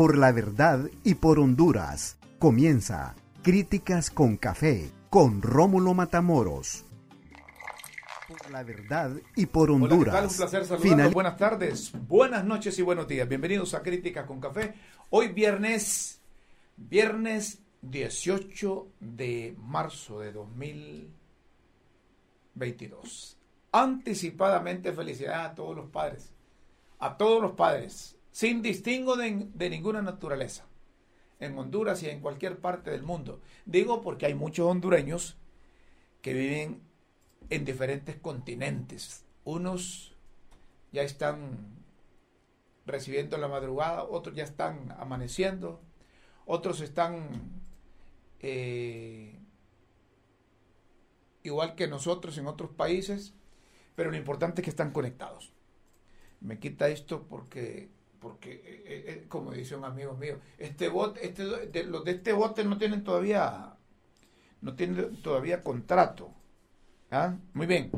Por la verdad y por Honduras. Comienza Críticas con Café con Rómulo Matamoros. Por la verdad y por Honduras. Hola, Un placer saludarlos. Buenas tardes, buenas noches y buenos días. Bienvenidos a Críticas con Café. Hoy viernes, viernes 18 de marzo de 2022. Anticipadamente felicidades a todos los padres. A todos los padres sin distingo de, de, ninguna naturaleza, en Honduras y en cualquier parte del mundo. Digo porque hay muchos hondureños que viven en diferentes continentes. Unos ya están recibiendo la madrugada, otros ya están amaneciendo, otros están eh, igual que nosotros en otros países, pero lo importante es que están conectados. Me quita esto porque porque, eh, eh, eh, como dice un amigo mío, este bote, este, los de este bote no tienen todavía, no tienen todavía contrato. ¿Ah? Muy bien.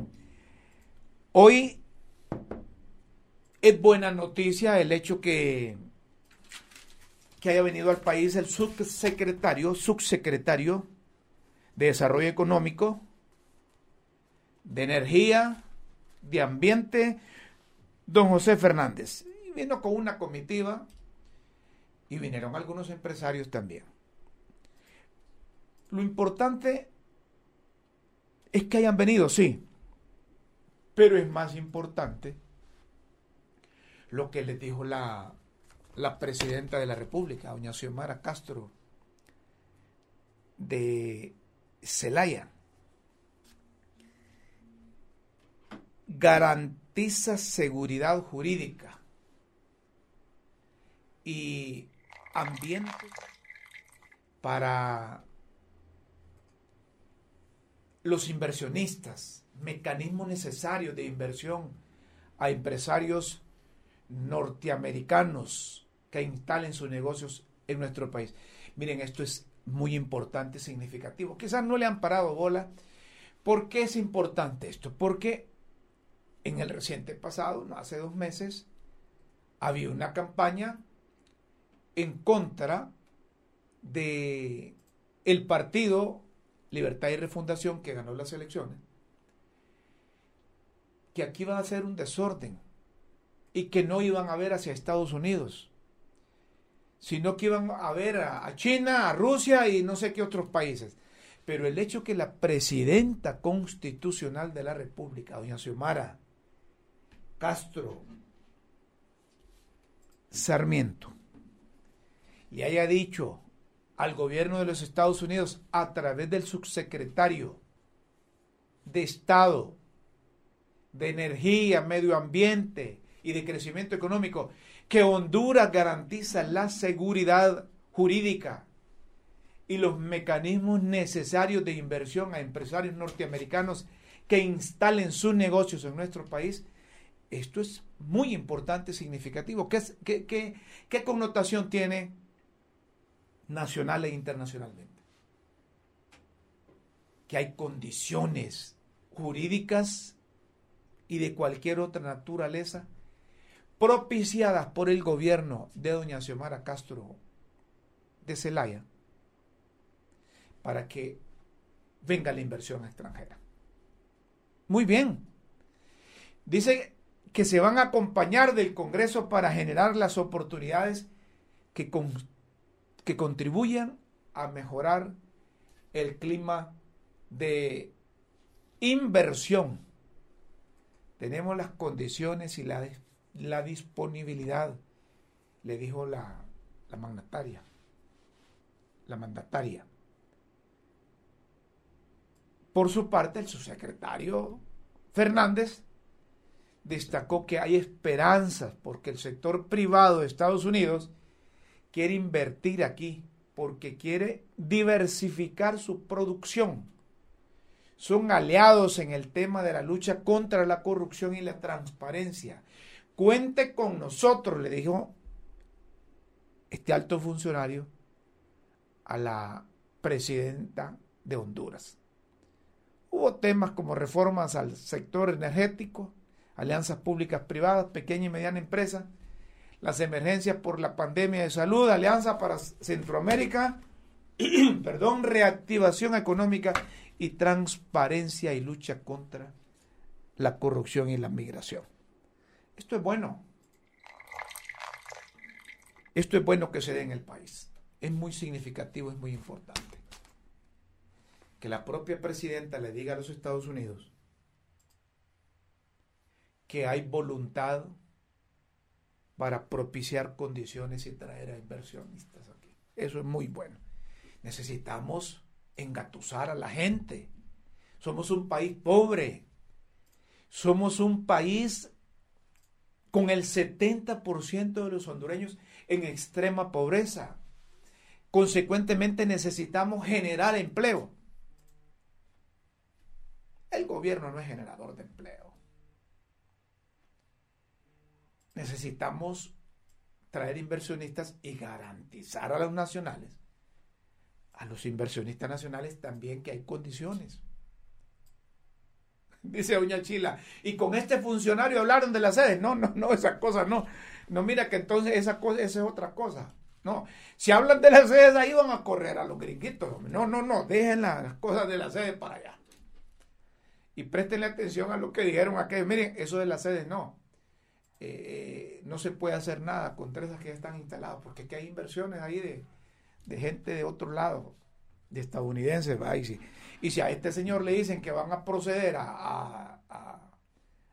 Hoy es buena noticia el hecho que, que haya venido al país el subsecretario, subsecretario de Desarrollo Económico, de Energía, de Ambiente, don José Fernández vino con una comitiva y vinieron algunos empresarios también. Lo importante es que hayan venido, sí, pero es más importante lo que les dijo la, la presidenta de la República, doña Xiomara Castro, de Celaya. Garantiza seguridad jurídica y ambiente para los inversionistas, mecanismos necesarios de inversión a empresarios norteamericanos que instalen sus negocios en nuestro país. Miren, esto es muy importante, significativo. Quizás no le han parado bola. ¿Por qué es importante esto? Porque en el reciente pasado, no hace dos meses, había una campaña en contra de el partido Libertad y Refundación que ganó las elecciones, que aquí iban a ser un desorden y que no iban a ver hacia Estados Unidos, sino que iban a ver a China, a Rusia y no sé qué otros países. Pero el hecho que la presidenta constitucional de la República, doña Xiomara Castro Sarmiento, le haya dicho al gobierno de los Estados Unidos a través del subsecretario de Estado de Energía, Medio Ambiente y de Crecimiento Económico que Honduras garantiza la seguridad jurídica y los mecanismos necesarios de inversión a empresarios norteamericanos que instalen sus negocios en nuestro país, esto es muy importante, significativo. ¿Qué, qué, connotación tiene nacional e internacionalmente. Que hay condiciones jurídicas y de cualquier otra naturaleza propiciadas por el gobierno de doña Xiomara Castro de Celaya para que venga la inversión extranjera. Muy bien. Dice que se van a acompañar del Congreso para generar las oportunidades que, que contribuyan a mejorar el clima de inversión. Tenemos las condiciones y la, la disponibilidad, le dijo la, la mandataria. La mandataria. Por su parte, el subsecretario Fernández destacó que hay esperanzas porque el sector privado de Estados Unidos quiere invertir aquí porque quiere diversificar su producción. Son aliados en el tema de la lucha contra la corrupción y la transparencia. Cuente con nosotros, le dijo este alto funcionario a la presidenta de Honduras. Hubo temas como reformas al sector energético, alianzas públicas privadas, pequeña y mediana empresa, las emergencias por la pandemia de salud, alianza para Centroamérica, perdón, reactivación económica y transparencia y lucha contra la corrupción y la migración. Esto es bueno. Esto es bueno que se dé en el país. Es muy significativo, es muy importante. Que la propia presidenta le diga a los Estados Unidos que hay voluntad para propiciar condiciones y traer a inversionistas aquí. Eso es muy bueno. Necesitamos engatusar a la gente. Somos un país pobre. Somos un país con el 70% de los hondureños en extrema pobreza. Consecuentemente necesitamos generar empleo. El gobierno no es generador de empleo. Necesitamos traer inversionistas y garantizar a los nacionales, a los inversionistas nacionales también que hay condiciones. Dice Doña Chila, y con este funcionario hablaron de las sedes. No, no, no, esas cosas no. No, mira que entonces esa, cosa, esa es otra cosa. No, si hablan de las sedes ahí van a correr a los gringuitos. No, no, no, dejen las cosas de las sedes para allá. Y prestenle atención a lo que dijeron aquellos. Miren, eso de las sedes no. Eh, no se puede hacer nada contra esas que ya están instaladas, porque aquí hay inversiones ahí de, gente de otro lado, de estadounidenses. Y, si, a este señor le dicen que van a proceder a,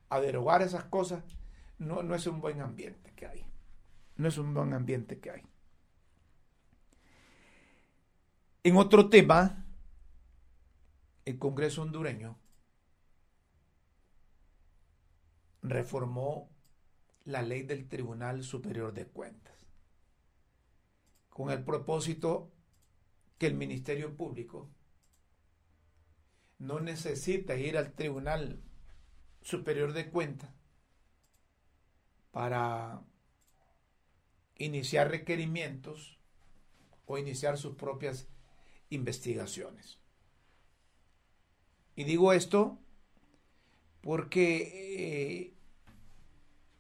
a, derogar esas cosas, no, no es un buen ambiente que hay. No es un buen ambiente que hay. En otro tema, el Congreso hondureño reformó la ley del Tribunal Superior de Cuentas, con el propósito que el Ministerio Público no necesita ir al Tribunal Superior de Cuentas para iniciar requerimientos o iniciar sus propias investigaciones. Y digo esto porque eh,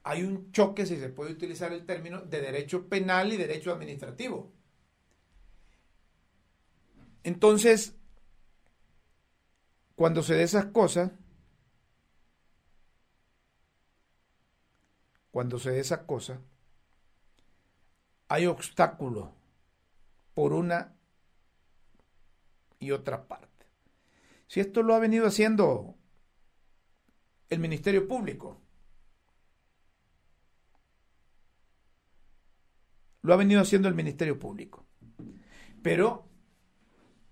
hay un choque, si se puede utilizar el término, de derecho penal y derecho administrativo. Entonces, cuando se de esas cosas, cuando se de esas cosas, hay obstáculos por una y otra parte. Si esto lo ha venido haciendo el Ministerio Público, Lo ha venido haciendo el Ministerio Público. Pero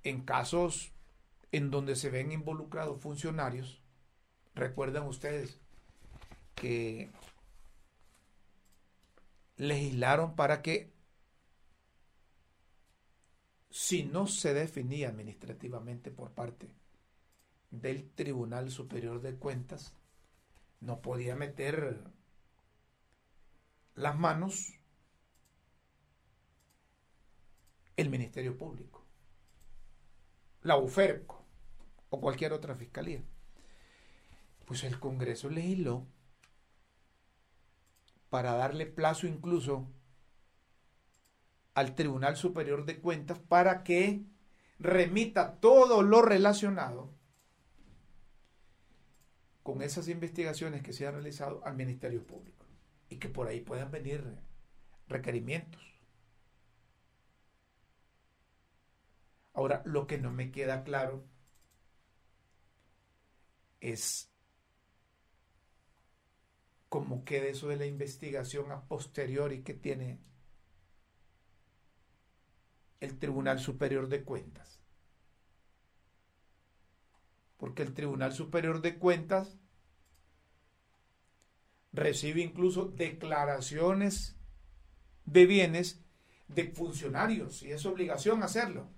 en casos en donde se ven involucrados funcionarios, recuerdan ustedes que legislaron para que si no se definía administrativamente por parte del Tribunal Superior de Cuentas, no podía meter las manos el Ministerio Público, la UFERCO o cualquier otra fiscalía. Pues el Congreso legisló para darle plazo incluso al Tribunal Superior de Cuentas para que remita todo lo relacionado con esas investigaciones que se han realizado al Ministerio Público y que por ahí puedan venir requerimientos. Ahora, lo que no me queda claro es cómo queda eso de la investigación a posteriori que tiene el Tribunal Superior de Cuentas. Porque el Tribunal Superior de Cuentas recibe incluso declaraciones de bienes de funcionarios y es obligación hacerlo.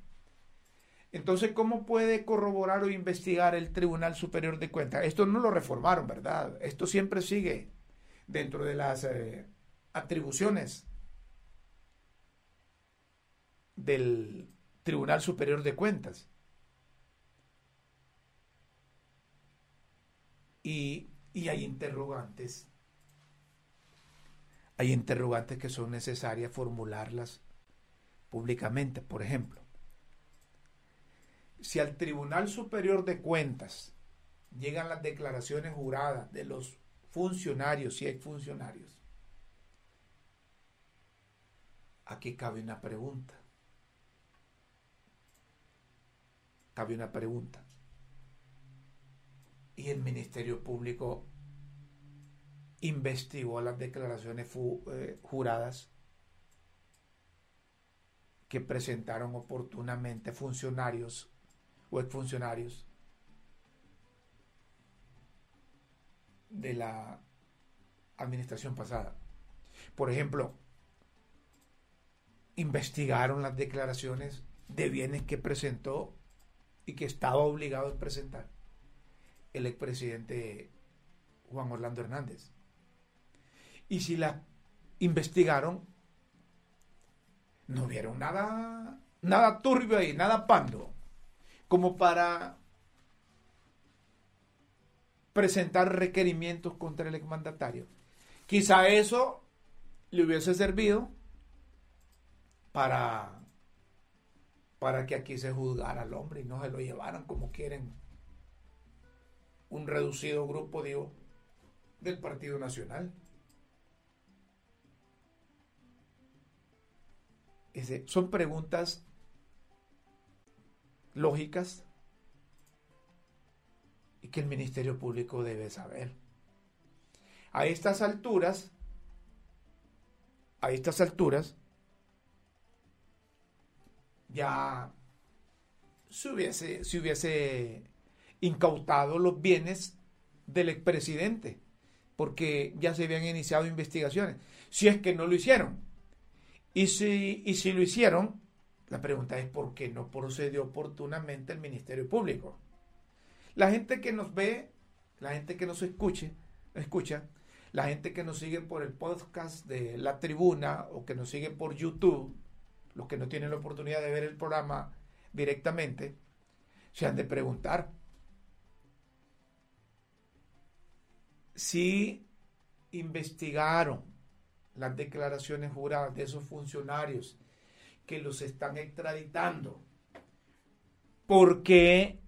Entonces, ¿cómo puede corroborar o investigar el Tribunal Superior de Cuentas? Esto no lo reformaron, ¿verdad? Esto siempre sigue dentro de las eh, atribuciones del Tribunal Superior de Cuentas. Y, y hay interrogantes. Hay interrogantes que son necesarias formularlas públicamente. Por ejemplo, si al Tribunal Superior de Cuentas llegan las declaraciones juradas de los funcionarios, si hay funcionarios, aquí cabe una pregunta. Cabe una pregunta. Y el Ministerio Público investigó las declaraciones eh, juradas que presentaron oportunamente funcionarios o exfuncionarios de la administración pasada. Por ejemplo, investigaron las declaraciones de bienes que presentó y que estaba obligado a presentar el expresidente Juan Orlando Hernández. Y si las investigaron, no vieron nada, nada turbio ahí, nada pando como para presentar requerimientos contra el exmandatario. Quizá eso le hubiese servido para, para que aquí se juzgara al hombre y no se lo llevaran como quieren un reducido grupo, digo, del Partido Nacional. son preguntas lógicas y que el Ministerio Público debe saber. A estas alturas, a estas alturas, ya se hubiese, se hubiese incautado los bienes del expresidente, porque ya se habían iniciado investigaciones, si es que no lo hicieron. Y si, y si lo hicieron, la pregunta es por qué no procedió oportunamente el Ministerio Público. La gente que nos ve, la gente que nos escuche, escucha, la gente que nos sigue por el podcast de La Tribuna o que nos sigue por YouTube, los que no tienen la oportunidad de ver el programa directamente, se han de preguntar si investigaron las declaraciones juradas de esos funcionarios que los están extraditando. ¿Por qué?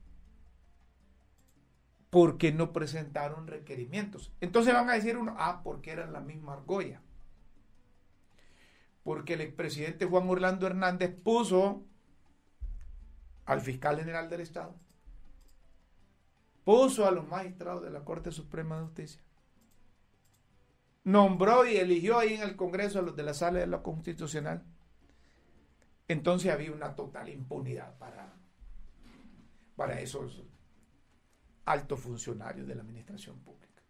Porque no presentaron requerimientos. Entonces van a decir uno, ah, porque eran la misma argolla. Porque el expresidente Juan Orlando Hernández puso al fiscal general del Estado, puso a los magistrados de la Corte Suprema de Justicia, nombró y eligió ahí en el Congreso a los de la Sala de la Constitucional entonces había una total impunidad para, para esos altos funcionarios de la administración pública.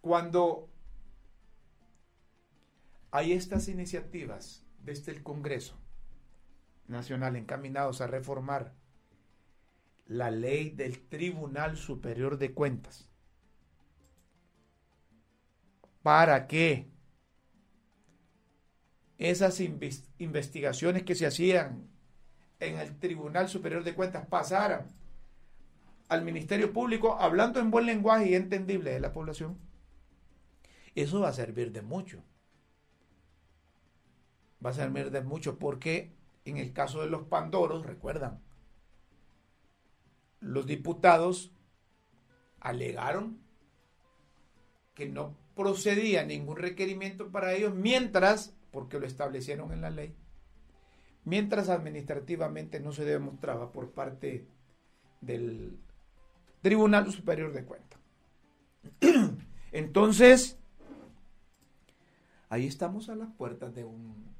Cuando hay estas iniciativas desde el Congreso Nacional encaminados a reformar la ley del Tribunal Superior de Cuentas para que esas investigaciones que se hacían en el Tribunal Superior de Cuentas pasaran al Ministerio Público hablando en buen lenguaje y entendible de la población, eso va a servir de mucho. Va a servir de mucho porque en el caso de los Pandoros, recuerdan, los diputados alegaron que no procedía ningún requerimiento para ellos mientras porque lo establecieron en la ley, mientras administrativamente no se demostraba por parte del Tribunal Superior de Cuentas. Entonces, ahí estamos a las puertas de, un,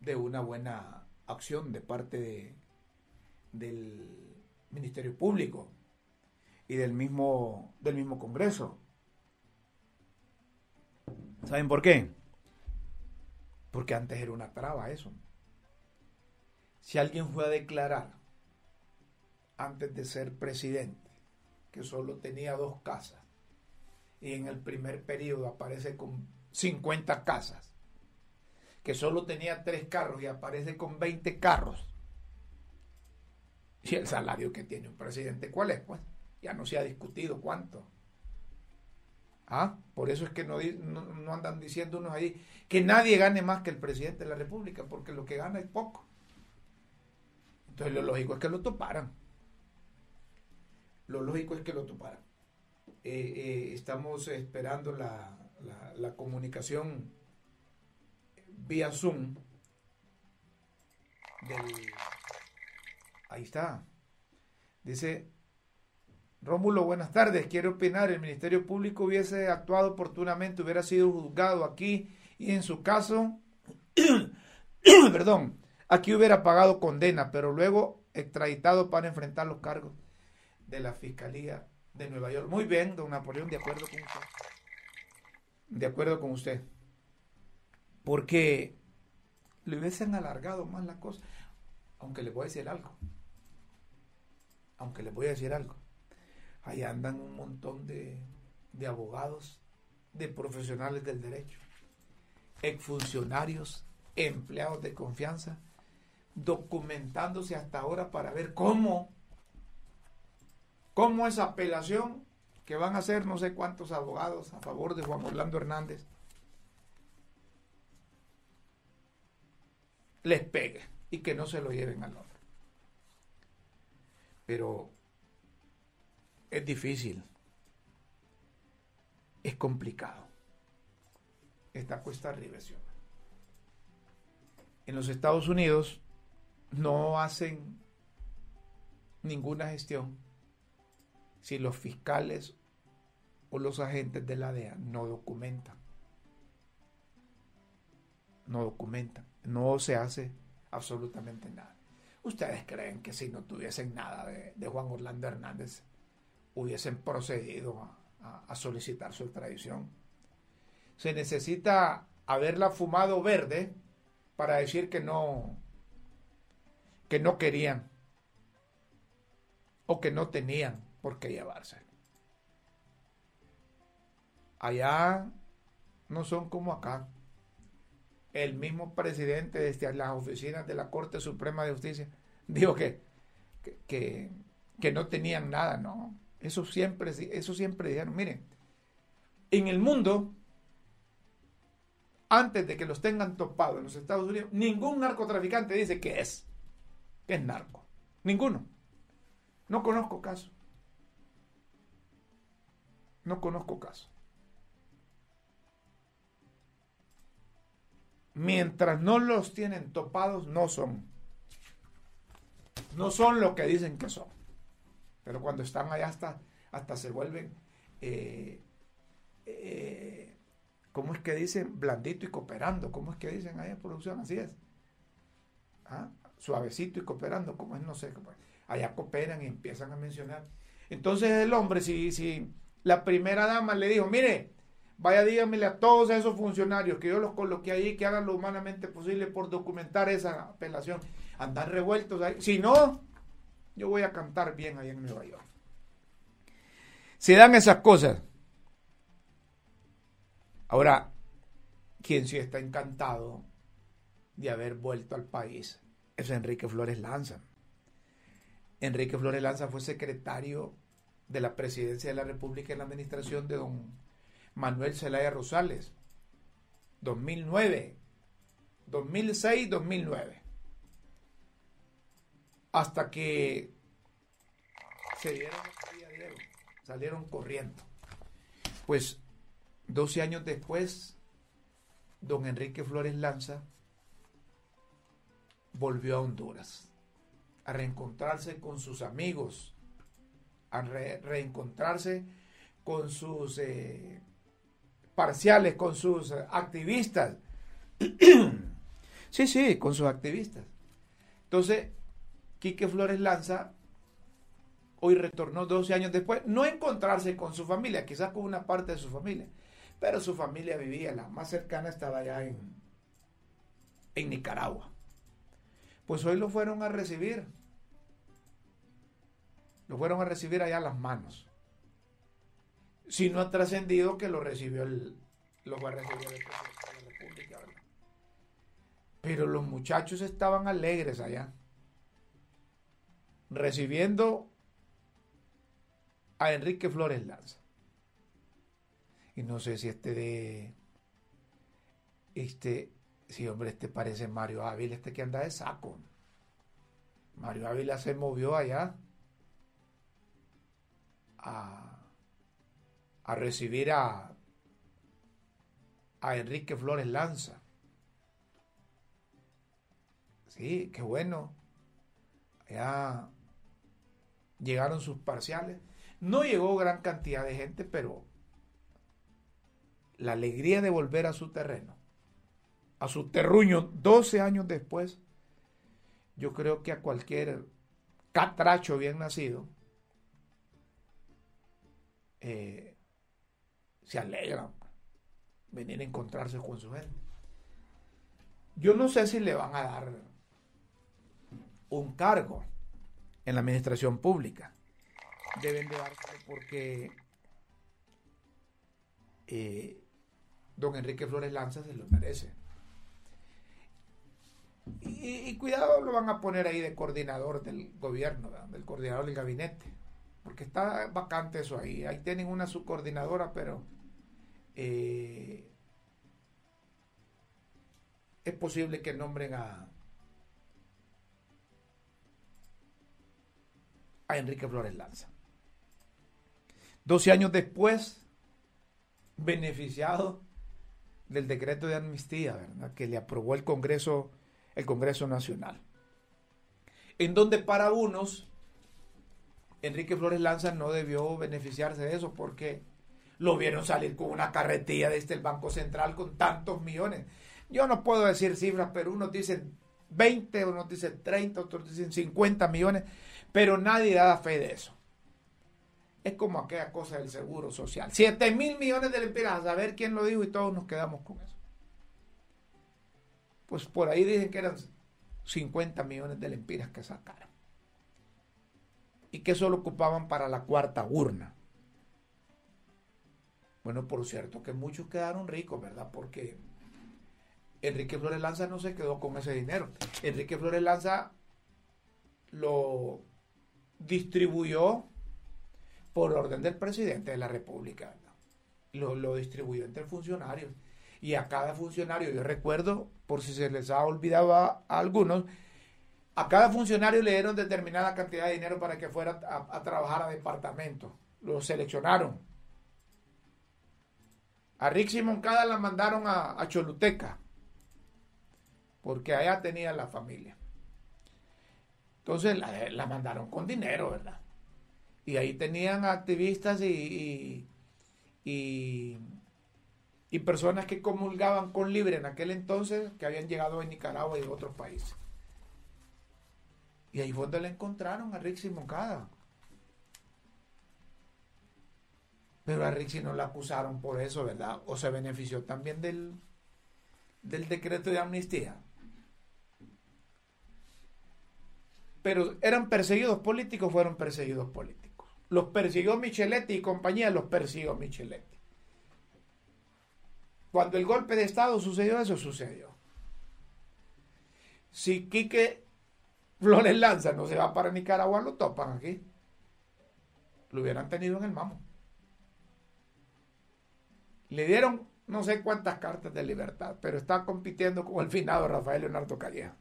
de una buena acción de parte del Ministerio Público y del mismo, del mismo Congreso. ¿Saben por qué? Porque antes era una traba eso. Si alguien fue a declarar antes de ser presidente que solo tenía dos casas y en el primer periodo aparece con 50 casas, que solo tenía tres carros y aparece con 20 carros, y el salario que tiene un presidente, ¿cuál es? Pues ya no se ha discutido cuánto. ¿Ah? Por eso es que no, no, andan diciéndonos ahí que nadie gane más que el presidente de la República, porque lo que gana es poco. Entonces lo lógico es que lo toparan. Lo lógico es que lo toparan. Eh, eh, estamos esperando la, la, comunicación vía Zoom Ahí está. Dice, Rómulo, buenas tardes. Quiero opinar, el Ministerio Público hubiese actuado oportunamente, hubiera sido juzgado aquí y en su caso, perdón, aquí hubiera pagado condena, pero luego extraditado para enfrentar los cargos de la Fiscalía de Nueva York. Muy bien, don Napoleón, de acuerdo con usted. De acuerdo con usted. Porque le hubiesen alargado más la cosa. Aunque le voy a decir algo. Aunque le voy a decir algo Ahí andan un montón de, abogados, de profesionales del derecho, exfuncionarios, empleados de confianza, documentándose hasta ahora para ver cómo, cómo esa apelación que van a hacer no sé cuántos abogados a favor de Juan Orlando Hernández les pegue y que no se lo lleven al hombre. Pero es difícil, es complicado. Esta cuesta arriba, En los Estados Unidos no hacen ninguna gestión si los fiscales o los agentes de la DEA no documentan. No documentan. No se hace absolutamente nada. ¿Ustedes creen que si no tuviesen nada de, de Juan Orlando Hernández, hubiesen procedido a, solicitar su extradición. Se necesita haberla fumado verde para decir que no, que no querían o que no tenían por qué llevarse. Allá no son como acá. El mismo presidente desde las oficinas de la Corte Suprema de Justicia dijo que, que no tenían nada, no. Eso siempre, eso siempre dijeron, miren, en el mundo, antes de que los tengan topados en los Estados Unidos, ningún narcotraficante dice que es, que es narco. Ninguno. No conozco caso. No conozco caso. Mientras no los tienen topados, no son. No son lo que dicen que son. Pero cuando están allá hasta, hasta se vuelven, eh, eh, ¿cómo es que dicen? Blandito y cooperando. ¿Cómo es que dicen allá en producción? Así es. ¿Ah? Suavecito y cooperando, como es, no sé. Allá cooperan y empiezan a mencionar. Entonces el hombre, si, si la primera dama le dijo, mire, vaya dígamele a todos esos funcionarios que yo los coloqué ahí, que hagan lo humanamente posible por documentar esa apelación, andar revueltos ahí. Si no, yo voy a cantar bien ahí en Nueva York. Se dan esas cosas. Ahora, quien sí está encantado de haber vuelto al país es Enrique Flores Lanza. Enrique Flores Lanza fue secretario de la presidencia de la República en la administración de don Manuel Zelaya Rosales. 2009, 2006, 2009 hasta que se dieron salieron corriendo. Pues 12 años después, don Enrique Flores Lanza volvió a Honduras a reencontrarse con sus amigos, a reencontrarse con sus eh, parciales, con sus activistas. sí, sí, con sus activistas. Entonces, Quique Flores Lanza hoy retornó 12 años después, no encontrarse con su familia, quizás con una parte de su familia, pero su familia vivía, la más cercana estaba allá en, en Nicaragua. Pues hoy lo fueron a recibir. Lo fueron a recibir allá a las manos. Si no ha trascendido que lo recibió el, Pero los muchachos estaban alegres allá, recibiendo a Enrique Flores Lanza. Y no sé si este de. Este. Sí, hombre, este parece Mario Ávila, este que anda de saco. Mario Ávila se movió allá a, a recibir a, a Enrique Flores Lanza. Sí, qué bueno. Ya llegaron sus parciales. No llegó gran cantidad de gente, pero la alegría de volver a su terreno, a su terruño 12 años después, yo creo que a cualquier catracho bien nacido eh, se alegra venir a encontrarse con su gente. Yo no sé si le van a dar un cargo en la administración pública. Deben de dárselo porque eh, don Enrique Flores Lanza se lo merece. Y, cuidado, lo van a poner ahí de coordinador del gobierno, del coordinador del gabinete, porque está vacante eso ahí. Ahí tienen una subcoordinadora, pero eh, es posible que nombren a, a Enrique Flores Lanza. 12 años después, beneficiado del decreto de amnistía, ¿verdad? Que le aprobó el Congreso, el Congreso Nacional. En donde para unos, Enrique Flores Lanza no debió beneficiarse de eso porque lo vieron salir con una carretilla desde el Banco Central con tantos millones. Yo no puedo decir cifras, pero unos dicen 20, unos dicen 30, otros dicen 50 millones, pero nadie da fe de eso. Es como aquella cosa del seguro social. 7 mil millones de lempiras, a saber quién lo dijo y todos nos quedamos con eso. Pues por ahí dicen que eran 50 millones de lempiras que sacaron. Y que eso lo ocupaban para la cuarta urna. Bueno, por cierto que muchos quedaron ricos, ¿verdad? Porque Enrique Flores Lanza no se quedó con ese dinero. Enrique Flores Lanza lo distribuyó por orden del presidente de la República. Lo, lo, distribuyó entre funcionarios. Y a cada funcionario, yo recuerdo, por si se les ha olvidado a, algunos, a cada funcionario le dieron determinada cantidad de dinero para que fuera a, trabajar a departamento. Lo seleccionaron. A Rick Moncada la mandaron a, Choluteca, porque allá tenía la familia. Entonces la, mandaron con dinero, ¿verdad? Y ahí tenían activistas y, y, y, personas que comulgaban con Libre en aquel entonces, que habían llegado de Nicaragua y de otros países. Y ahí fue donde le encontraron a Rixi Moncada. Pero a Rixi no la acusaron por eso, ¿verdad? O se benefició también del, del decreto de amnistía. Pero eran perseguidos políticos, fueron perseguidos políticos. Los persiguió Micheletti y compañía, los persiguió Micheletti. Cuando el golpe de Estado sucedió, eso sucedió. Si Quique Flores Lanza no se va para Nicaragua, lo topan aquí. Lo hubieran tenido en el mamo. Le dieron no sé cuántas cartas de libertad, pero está compitiendo con el finado Rafael Leonardo Calleja.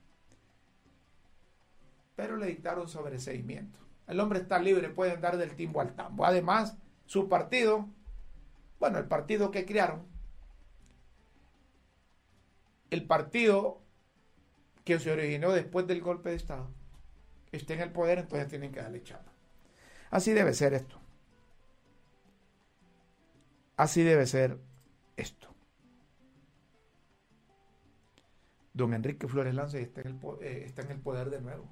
Pero le dictaron sobreseimiento. El hombre está libre, puede andar del timbo al tambo. Además, su partido, bueno, el partido que crearon, el partido que se originó después del golpe de Estado, esté en el poder, entonces tienen que darle chapa. Así debe ser esto. Así debe ser esto. Don Enrique Flores está el, eh, está en el poder de nuevo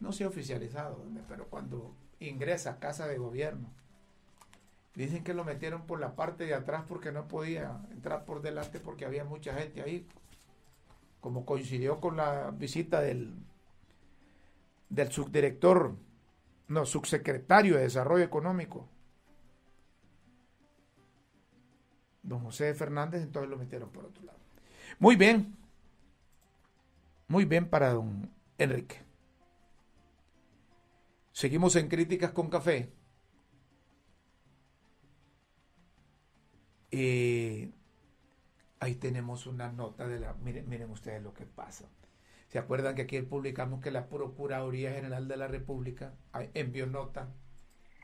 no se ha oficializado, pero cuando ingresa a casa de gobierno, dicen que lo metieron por la parte de atrás porque no podía entrar por delante porque había mucha gente ahí. como coincidió con la visita del, del subdirector, no, subsecretario de Desarrollo Económico, don José Fernández, entonces lo metieron por otro lado. Muy bien, muy bien para don Enrique. Seguimos en críticas con café. Eh, ahí tenemos una nota de la... Miren, miren ustedes lo que pasa. ¿Se acuerdan que aquí publicamos que la Procuraduría General de la República envió nota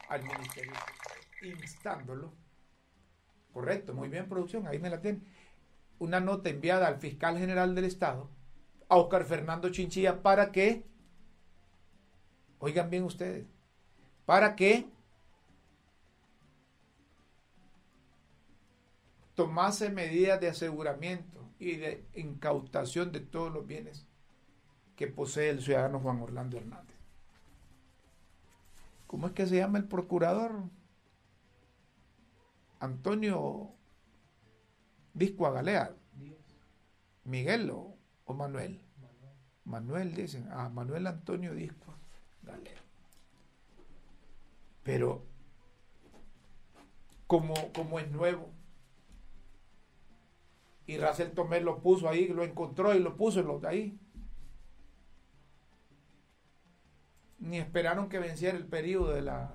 al Ministerio instándolo? Correcto, muy bien, producción, ahí me la tienen. Una nota enviada al fiscal general del Estado, a Oscar Fernando Chinchilla, para que, oigan bien ustedes, para que tomase medidas de aseguramiento y de incautación de todos los bienes que posee el ciudadano Juan Orlando Hernández. ¿Cómo es que se llama el procurador? Antonio Disco Agalea. Miguel o, Manuel. Manuel. dicen. Ah, Manuel Antonio Disco Pero como, como es nuevo, y Racel Tomé lo puso ahí, lo encontró y lo puso de ahí. Ni esperaron que venciera el periodo de la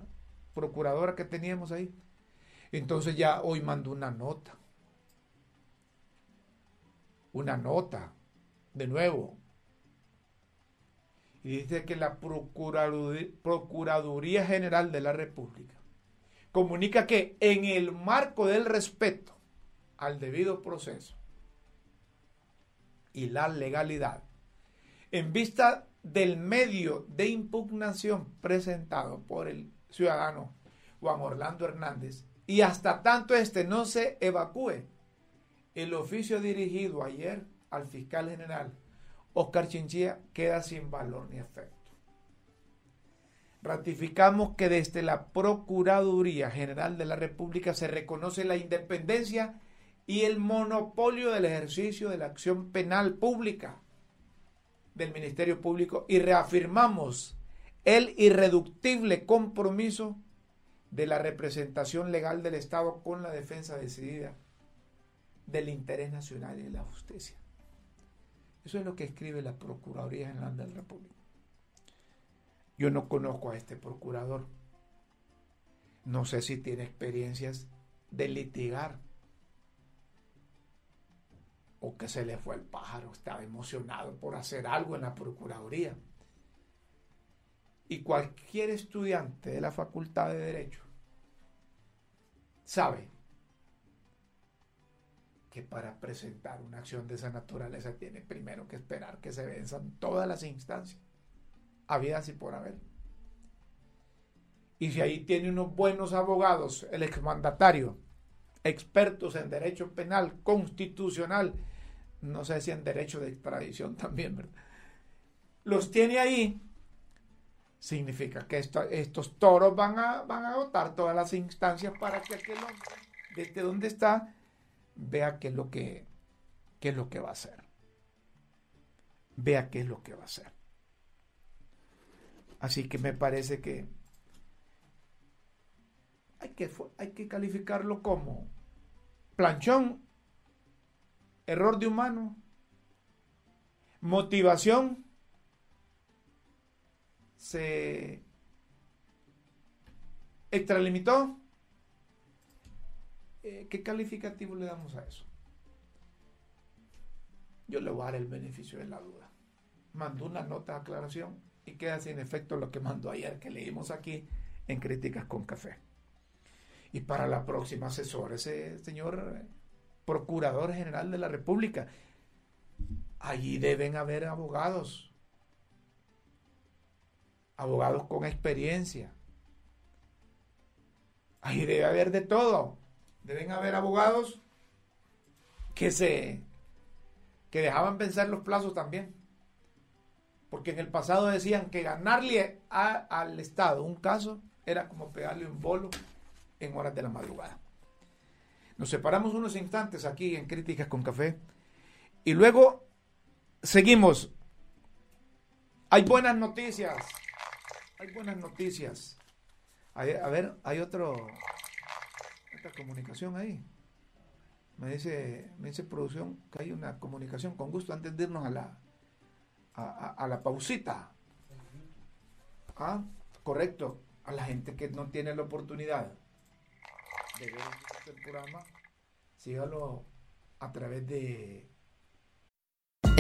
procuradora que teníamos ahí. Entonces ya hoy mandó una nota. Una nota, de nuevo. Y dice que la Procuraduría General de la República comunica que en el marco del respeto al debido proceso, y la legalidad. En vista del medio de impugnación presentado por el ciudadano Juan Orlando Hernández y hasta tanto este no se evacúe, el oficio dirigido ayer al fiscal general Oscar Chinchilla queda sin valor ni efecto. Ratificamos que desde la Procuraduría General de la República se reconoce la independencia y el monopolio del ejercicio de la acción penal pública del Ministerio Público y reafirmamos el irreductible compromiso de la representación legal del Estado con la defensa decidida del interés nacional y de la justicia. Eso es lo que escribe la Procuraduría General de la República. Yo no conozco a este procurador. No sé si tiene experiencias de litigar o que se le fue el pájaro, estaba emocionado por hacer algo en la Procuraduría. Y cualquier estudiante de la Facultad de Derecho sabe que para presentar una acción de esa naturaleza tiene primero que esperar que se venzan todas las instancias, habidas y por haber. Y si ahí tiene unos buenos abogados, el exmandatario, expertos en derecho penal, constitucional, no sé si en derecho de extradición también, ¿verdad? Los tiene ahí, significa que estos toros van a, van a agotar todas las instancias para que aquel hombre, desde donde está, vea qué es lo que, qué es lo que va a hacer. Vea qué es lo que va a hacer. Así que me parece que hay que, hay que calificarlo como planchón error de humano, motivación, se extralimitó. Eh, ¿Qué calificativo le damos a eso? Yo le voy a dar el beneficio de la duda. Mandó una nota de aclaración y queda sin efecto lo que mandó ayer, que leímos aquí en Críticas con Café. Y para la próxima asesor, ese señor Procurador General de la República. Allí deben haber abogados, abogados con experiencia. Ahí debe haber de todo. Deben haber abogados que se que dejaban pensar los plazos también. Porque en el pasado decían que ganarle al Estado un caso era como pegarle un bolo en horas de la madrugada. Nos separamos unos instantes aquí en Críticas con Café y luego seguimos. Hay buenas noticias. Hay buenas noticias. a ver, hay otro, otra comunicación ahí. Me dice, me dice producción que hay una comunicación con gusto antes de irnos a la, a, la pausita. Ah, correcto. A la gente que no tiene la oportunidad de ver el programa, sígalo a través de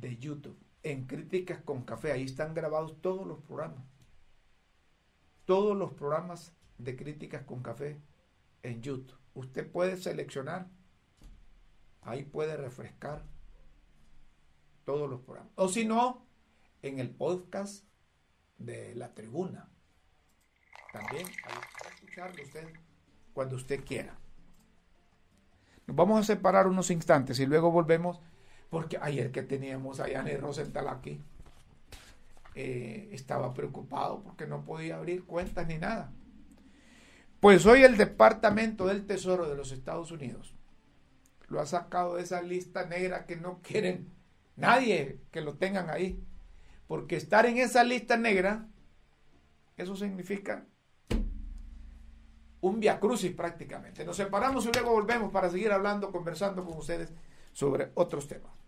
De YouTube, en Críticas con Café, ahí están grabados todos los programas. Todos los programas de Críticas con Café en YouTube. Usted puede seleccionar, ahí puede refrescar todos los programas. O si no, en el podcast de la tribuna. También ahí puede escucharlo usted cuando usted quiera. Nos vamos a separar unos instantes y luego volvemos, porque ayer que teníamos a Yanni Rosenthal aquí, eh, estaba preocupado porque no podía abrir cuentas ni nada. Pues hoy el Departamento del Tesoro de los Estados Unidos lo ha sacado de esa lista negra que no quieren nadie que lo tengan ahí. Porque estar en esa lista negra, eso significa un via crucis prácticamente. Nos separamos y luego volvemos para seguir hablando, conversando con ustedes sobre otros temas.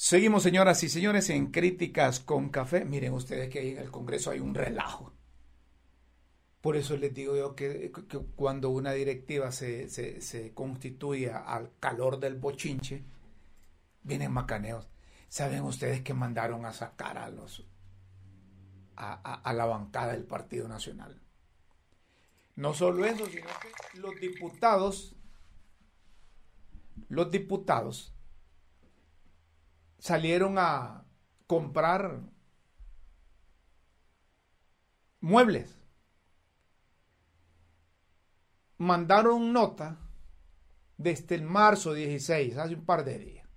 Seguimos, señoras y señores, en Críticas con Café. Miren ustedes que ahí en el Congreso hay un relajo. Por eso les digo yo que, cuando una directiva se, se, constituye al calor del bochinche, vienen macaneos. ¿Saben ustedes que mandaron a sacar a los a, la bancada del Partido Nacional? No solo eso, sino que los diputados, los diputados salieron a comprar muebles mandaron nota desde el marzo 16, hace un par de días.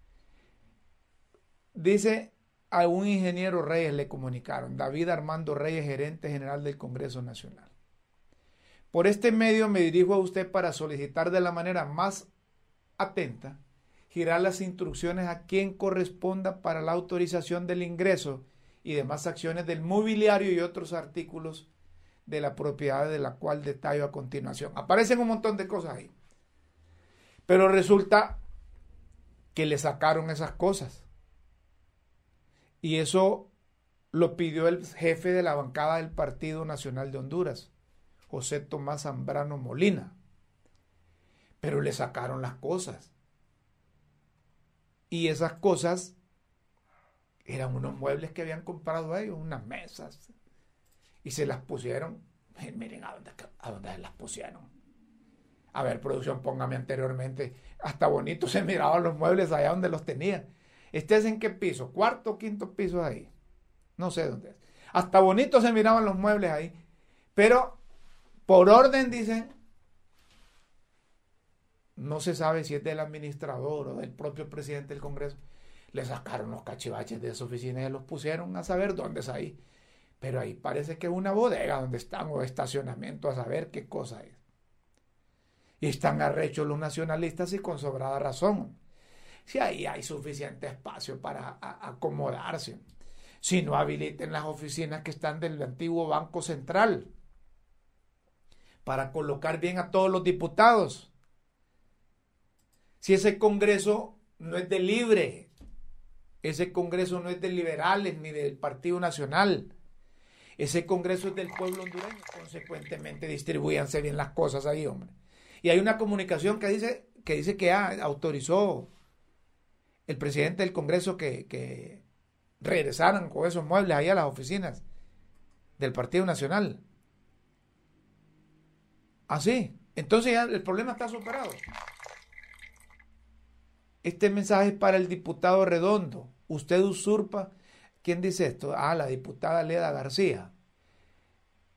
Dice a un ingeniero Reyes le comunicaron, David Armando Reyes, gerente general del Congreso Nacional. Por este medio me dirijo a usted para solicitar de la manera más atenta girar las instrucciones a quien corresponda para la autorización del ingreso y demás acciones del mobiliario y otros artículos de la propiedad de la cual detallo a continuación. Aparecen un montón de cosas ahí. Pero resulta que le sacaron esas cosas. Y eso lo pidió el jefe de la bancada del Partido Nacional de Honduras, José Tomás Zambrano Molina. Pero le sacaron las cosas. Y esas cosas eran unos muebles que habían comprado ellos, unas mesas, y se las pusieron. Miren a dónde, a dónde las pusieron. A ver, producción, póngame anteriormente. Hasta bonito se miraban los muebles allá donde los tenía. ¿Este es en qué piso? ¿Cuarto o quinto piso ahí? No sé dónde es. Hasta bonito se miraban los muebles ahí. Pero por orden dicen, no se sabe si es del administrador o del propio presidente del Congreso. Le sacaron los cachivaches de esa oficina y los pusieron a saber dónde es ahí. Pero ahí parece que es una bodega donde están o estacionamiento a saber qué cosa es. Y están arrechos los nacionalistas y con sobrada razón. Si ahí hay suficiente espacio para acomodarse. Si no habiliten las oficinas que están del antiguo Banco Central para colocar bien a todos los diputados. Si ese Congreso no es de libre, ese Congreso no es de liberales ni del Partido Nacional, ese Congreso es del pueblo hondureño, consecuentemente distribuyanse bien las cosas ahí, hombre. Y hay una comunicación que dice que, dice que autorizó el presidente del Congreso que, que regresaran con esos muebles ahí a las oficinas del Partido Nacional. Así. Entonces ya el problema está superado. Este mensaje es para el diputado Redondo. Usted usurpa. ¿Quién dice esto? Ah, la diputada Leda García.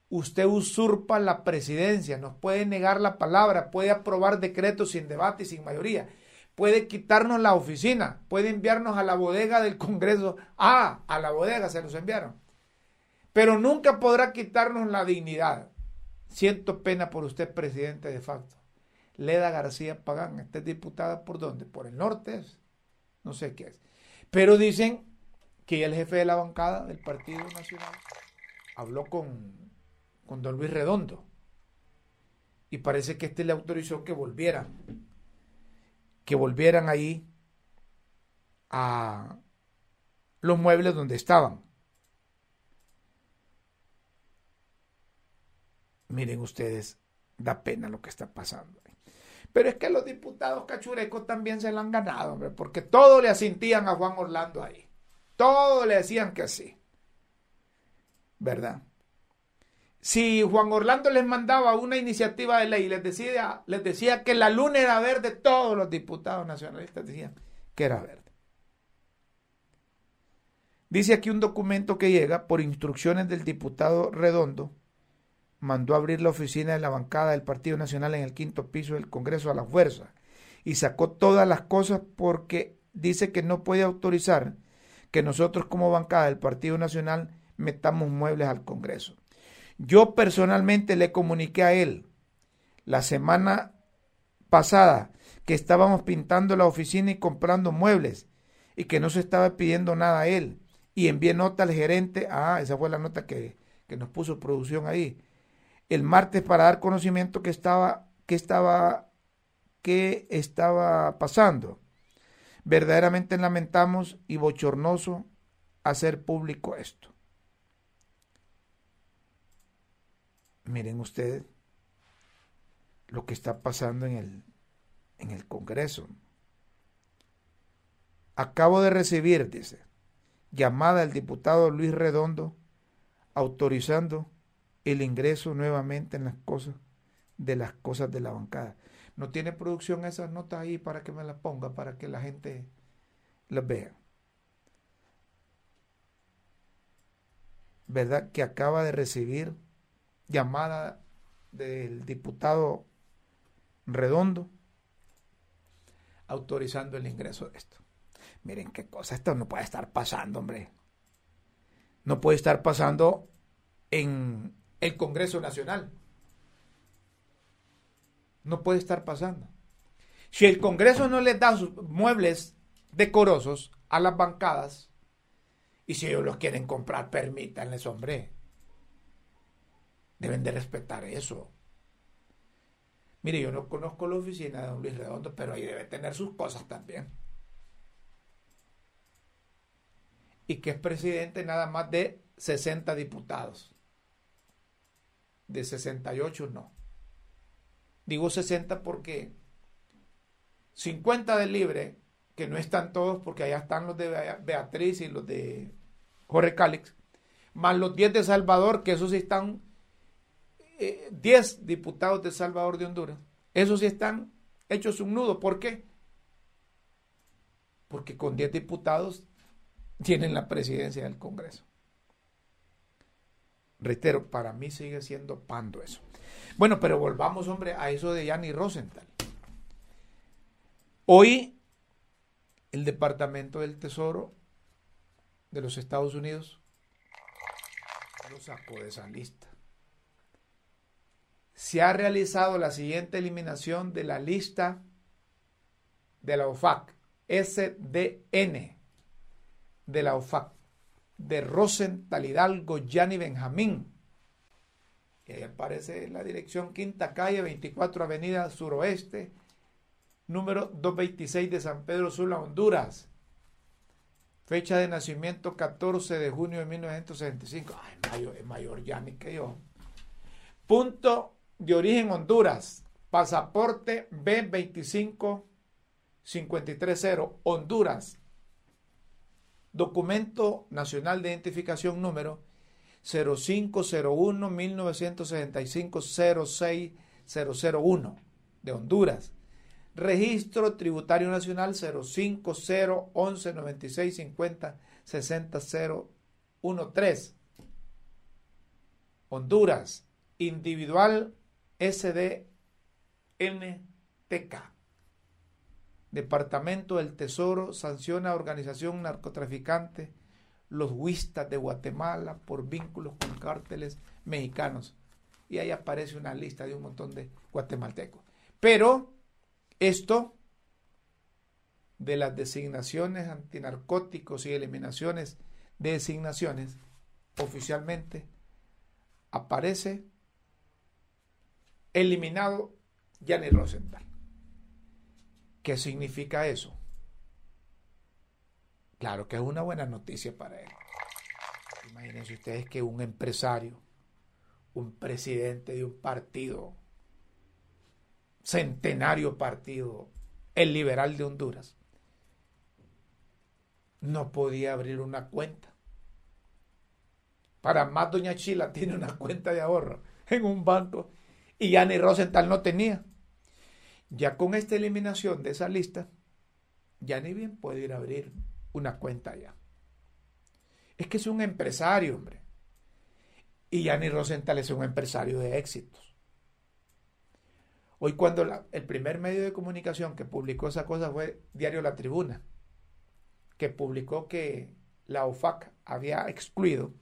Usted usurpa la presidencia, nos puede negar la palabra, puede aprobar decretos sin debate y sin mayoría, puede quitarnos la oficina, puede enviarnos a la bodega del Congreso. Ah, a la bodega se los enviaron. Pero nunca podrá quitarnos la dignidad. Siento pena por usted, presidente de facto. Leda García Pagán, esta es diputada por dónde? Por el norte, no sé qué es. Pero dicen que el jefe de la bancada del Partido Nacional habló con, con don Luis Redondo y parece que este le autorizó que volvieran, que volvieran ahí a los muebles donde estaban. Miren ustedes, da pena lo que está pasando. Pero es que los diputados cachurecos también se lo han ganado, hombre, porque todo le asintían a Juan Orlando ahí. Todo le decían que sí. ¿Verdad? Si Juan Orlando les mandaba una iniciativa de ley, les decía, les decía que la luna era verde, todos los diputados nacionalistas decían que era verde. Dice aquí un documento que llega por instrucciones del diputado Redondo, mandó abrir la oficina de la bancada del Partido Nacional en el quinto piso del Congreso a la fuerza y sacó todas las cosas porque dice que no puede autorizar que nosotros como bancada del Partido Nacional metamos muebles al Congreso. Yo personalmente le comuniqué a él la semana pasada que estábamos pintando la oficina y comprando muebles y que no se estaba pidiendo nada a él. Y envié nota al gerente, ah, esa fue la nota que, que nos puso producción ahí, el martes para dar conocimiento que estaba, que estaba, que estaba pasando. Verdaderamente lamentamos y bochornoso hacer público esto. Miren ustedes lo que está pasando en el, en el Congreso. Acabo de recibir, dice, llamada del diputado Luis Redondo autorizando el ingreso nuevamente en las cosas de las cosas de la bancada. No tiene producción esas notas ahí para que me las ponga, para que la gente las vea. ¿Verdad? Que acaba de recibir llamada del diputado Redondo autorizando el ingreso de esto. Miren qué cosa, esto no puede estar pasando, hombre. No puede estar pasando en el Congreso Nacional. No puede estar pasando. Si el Congreso no les da sus muebles decorosos a las bancadas, y si ellos los quieren comprar, permítanles, hombre. Deben de respetar eso. Mire, yo no conozco la oficina de don Luis Redondo, pero ahí debe tener sus cosas también. Y que es presidente nada más de 60 diputados de 68 no. Digo 60 porque 50 de libre, que no están todos porque allá están los de Beatriz y los de Jorge Cálix, más los 10 de Salvador, que esos sí están, 10 eh, diputados de Salvador de Honduras, esos sí están hechos un nudo. ¿Por qué? Porque con 10 diputados tienen la presidencia del Congreso. Reitero, para mí sigue siendo pando eso. Bueno, pero volvamos, hombre, a eso de Yanni Rosenthal. Hoy, el Departamento del Tesoro de los Estados Unidos lo sacó de esa lista. Se ha realizado la siguiente eliminación de la lista de la OFAC, SDN de la OFAC de Rosenthal Hidalgo, Gianni Benjamín. Y ahí aparece la dirección Quinta Calle, 24 Avenida Suroeste, número 226 de San Pedro Sula, Honduras. Fecha de nacimiento 14 de junio de 1965. Ay, mayor, es mayor Gianni que yo. Punto de origen Honduras. Pasaporte B25 530 Honduras Documento Nacional de Identificación número 0501-1965-06001 de Honduras. Registro Tributario Nacional 05011 96 50 60 013. Honduras, individual SDNTK. Departamento del Tesoro sanciona a organización narcotraficante los Huistas de Guatemala por vínculos con cárteles mexicanos. Y ahí aparece una lista de un montón de guatemaltecos. Pero esto de las designaciones antinarcóticos y eliminaciones de designaciones oficialmente aparece eliminado Gianni Rosenthal. ¿Qué significa eso? Claro que es una buena noticia para él. Imagínense ustedes que un empresario, un presidente de un partido, centenario partido, el liberal de Honduras, no podía abrir una cuenta. Para más, doña Chila tiene una cuenta de ahorro en un banco y Yanni Rosenthal no tenía. Ya con esta eliminación de esa lista, ya ni bien puede ir a abrir una cuenta allá. Es que es un empresario, hombre. Y Yanni Rosenthal es un empresario de éxitos. Hoy cuando el primer medio de comunicación que publicó esa cosa fue Diario La Tribuna, que publicó que la OFAC había excluido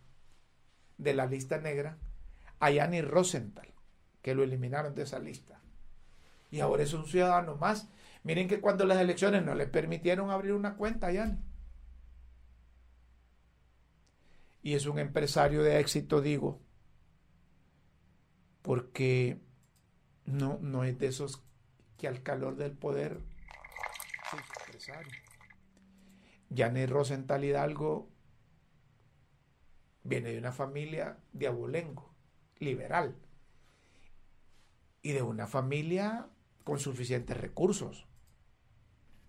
de la lista negra a Yanni Rosenthal, que lo eliminaron de esa lista y ahora es un ciudadano más. Miren que cuando las elecciones no le permitieron abrir una cuenta ya. Y es un empresario de éxito, digo, porque no, no es de esos que al calor del poder es empresario. Janet Rosenthal Hidalgo viene de una familia de abolengo, liberal, y de una familia con suficientes recursos.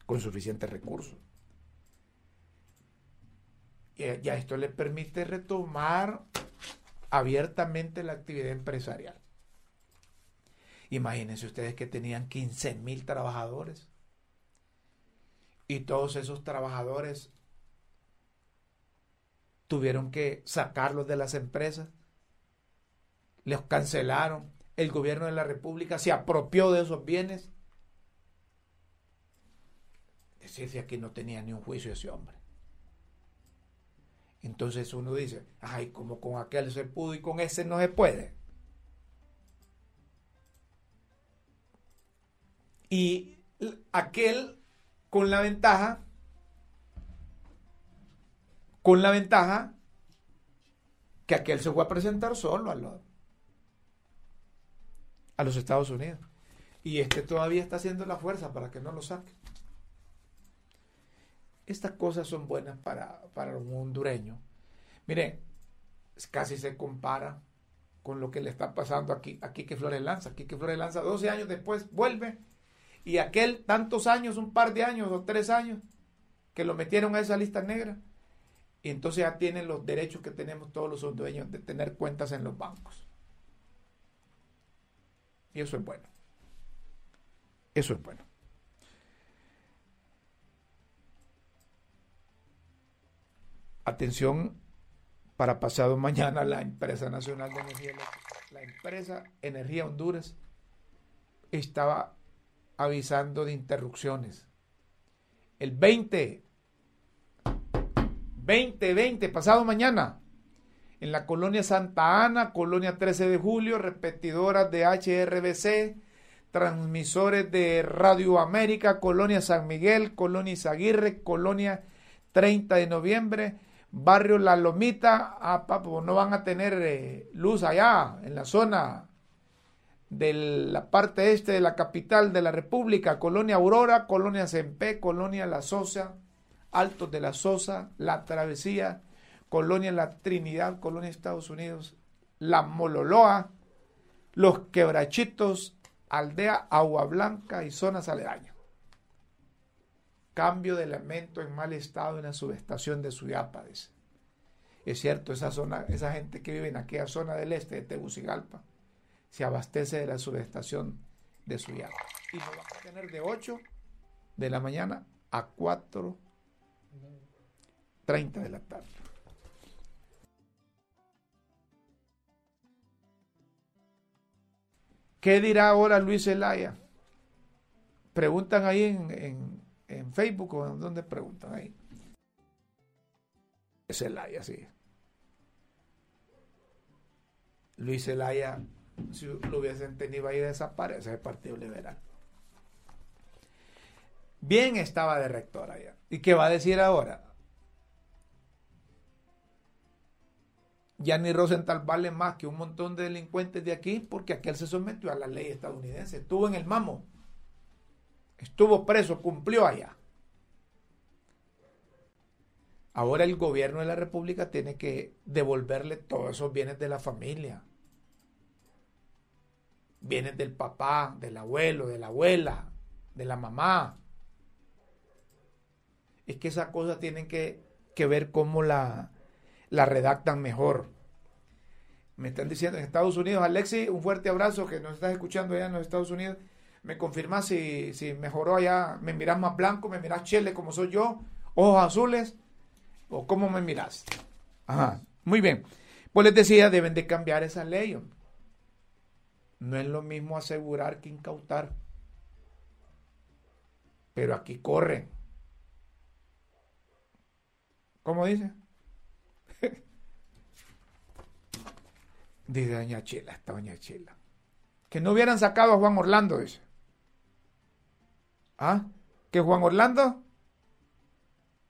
Con suficientes recursos. Y ya esto le permite retomar abiertamente la actividad empresarial. Imagínense ustedes que tenían 15 mil trabajadores y todos esos trabajadores tuvieron que sacarlos de las empresas, los cancelaron, el gobierno de la República se apropió de esos bienes. Decirse que no tenía ni un juicio ese hombre. Entonces uno dice, ay, como con aquel se pudo y con ese no se puede. Y aquel con la ventaja, con la ventaja que aquel se fue a presentar solo al lado a los Estados Unidos. Y este todavía está haciendo la fuerza para que no lo saque. Estas cosas son buenas para, para un hondureño. Miren, casi se compara con lo que le está pasando aquí, aquí que Flores Lanza. Aquí que Flores Lanza, 12 años después, vuelve. Y aquel tantos años, un par de años o tres años, que lo metieron a esa lista negra. Y entonces ya tienen los derechos que tenemos todos los hondureños de tener cuentas en los bancos. Y eso es bueno. Eso es bueno. Atención para pasado mañana la empresa nacional de energía la empresa Energía Honduras estaba avisando de interrupciones. El 20, 20, 20, pasado mañana, en la colonia Santa Ana, colonia 13 de julio, repetidoras de HRBC, transmisores de Radio América, colonia San Miguel, colonia Izaguirre, colonia 30 de noviembre, barrio La Lomita, ah, papo, no van a tener eh, luz allá en la zona de la parte este de la capital de la República, colonia Aurora, colonia Cempé, colonia La Sosa, Altos de la Sosa, La Travesía, Colonia La Trinidad, Colonia Estados Unidos, La Mololoa, Los Quebrachitos, Aldea Agua Blanca y zonas aledañas. Cambio de elemento en mal estado en la subestación de Suyapa. Es cierto, esa zona, esa gente que vive en aquella zona del este de Tegucigalpa se abastece de la subestación de Suyapa. y lo vamos a tener de 8 de la mañana a 4.30 de la tarde. ¿Qué dirá ahora Luis Zelaya? Preguntan ahí en, en, Facebook o en dónde preguntan ahí. Zelaya, sí. Luis Zelaya, si lo hubiesen tenido ahí, desaparece el Partido Liberal. Bien estaba de rector allá. ¿Y qué va a decir ahora? Ya ni Rosenthal vale más que un montón de delincuentes de aquí porque aquel se sometió a la ley estadounidense. Estuvo en el mamo. Estuvo preso, cumplió allá. Ahora el gobierno de la República tiene que devolverle todos esos bienes de la familia. Bienes del papá, del abuelo, de la abuela, de la mamá. Es que esas cosas tienen que, ver cómo la redactan mejor. Me están diciendo en Estados Unidos, Alexi, un fuerte abrazo que nos estás escuchando allá en los Estados Unidos. Me confirmas si, si mejoró allá, me miras más blanco, me miras chele como soy yo, ojos azules, o cómo me miras. Ajá, muy bien. Pues les decía, deben de cambiar esa ley. No es lo mismo asegurar que incautar. Pero aquí corren. ¿Cómo dice? Dice doña Chela, esta doña Chela. Que no hubieran sacado a Juan Orlando, dice. ¿Ah? ¿Que Juan Orlando?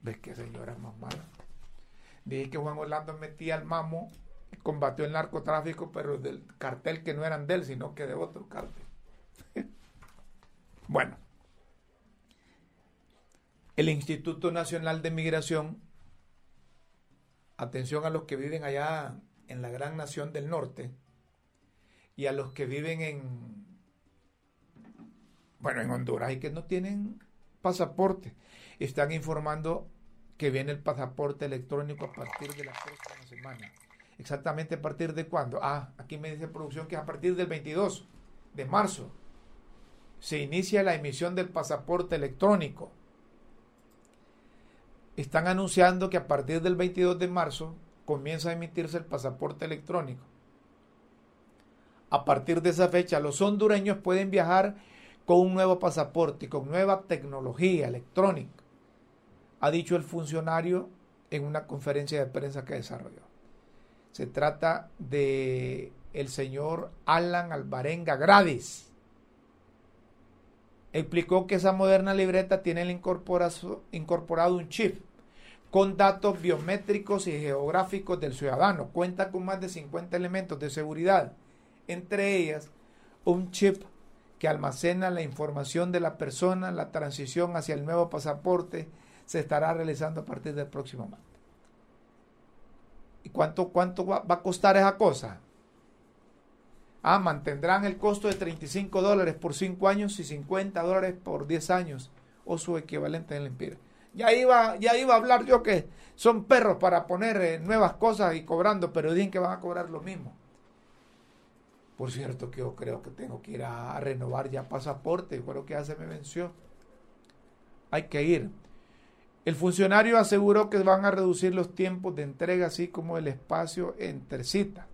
¿Ves qué señora más mala? Dije que Juan Orlando metía al mamo combatió el narcotráfico, pero del cartel que no eran de él, sino que de otro cartel. bueno. El Instituto Nacional de Migración, atención a los que viven allá en la gran nación del norte y a los que viven en, bueno, en Honduras y que no tienen pasaporte. Están informando que viene el pasaporte electrónico a partir de la próxima semana. Exactamente a partir de cuándo? Ah, aquí me dice producción que es a partir del 22 de marzo se inicia la emisión del pasaporte electrónico. Están anunciando que a partir del 22 de marzo comienza a emitirse el pasaporte electrónico. A partir de esa fecha, los hondureños pueden viajar con un nuevo pasaporte y con nueva tecnología electrónica, ha dicho el funcionario en una conferencia de prensa que desarrolló. Se trata de el señor Alan Alvarenga Gradis. Explicó que esa moderna libreta tiene incorporado un chip con datos biométricos y geográficos del ciudadano. Cuenta con más de 50 elementos de seguridad, entre ellas un chip que almacena la información de la persona. La transición hacia el nuevo pasaporte se estará realizando a partir del próximo martes. ¿Y cuánto, cuánto va, a costar esa cosa? Ah, mantendrán el costo de 35 dólares por 5 años y 50 dólares por 10 años o su equivalente en el imperio. Ya iba, ya iba a hablar yo que son perros para poner eh, nuevas cosas y cobrando, pero dicen que van a cobrar lo mismo. Por cierto, que yo creo que tengo que ir a, renovar ya pasaporte, creo que ya se me venció. Hay que ir. El funcionario aseguró que van a reducir los tiempos de entrega, así como el espacio entre citas.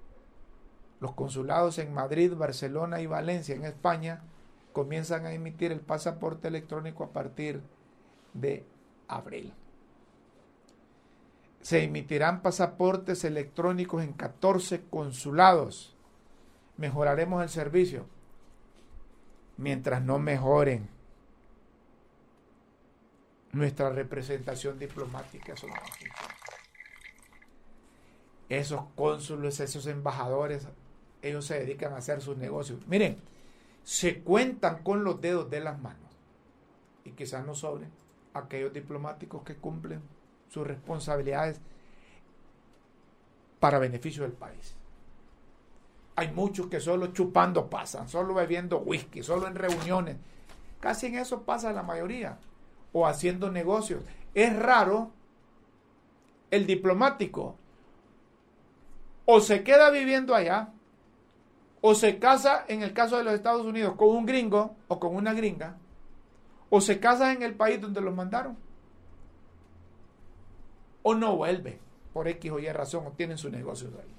Los consulados en Madrid, Barcelona y Valencia, en España, comienzan a emitir el pasaporte electrónico a partir de abril. Se emitirán pasaportes electrónicos en 14 consulados. Mejoraremos el servicio. Mientras no mejoren nuestra representación diplomática, Esos cónsules, esos embajadores, ellos se dedican a hacer sus negocios. Miren, se cuentan con los dedos de las manos y quizás no sobren aquellos diplomáticos que cumplen sus responsabilidades para beneficio del país. Hay muchos que solo chupando pasan, solo bebiendo whisky, solo en reuniones. Casi en eso pasa la mayoría. O haciendo negocios. Es raro el diplomático. O se queda viviendo allá, o se casa en el caso de los Estados Unidos con un gringo o con una gringa, o se casa en el país donde los mandaron, o no vuelve por X o Y razón o tienen sus negocios ahí.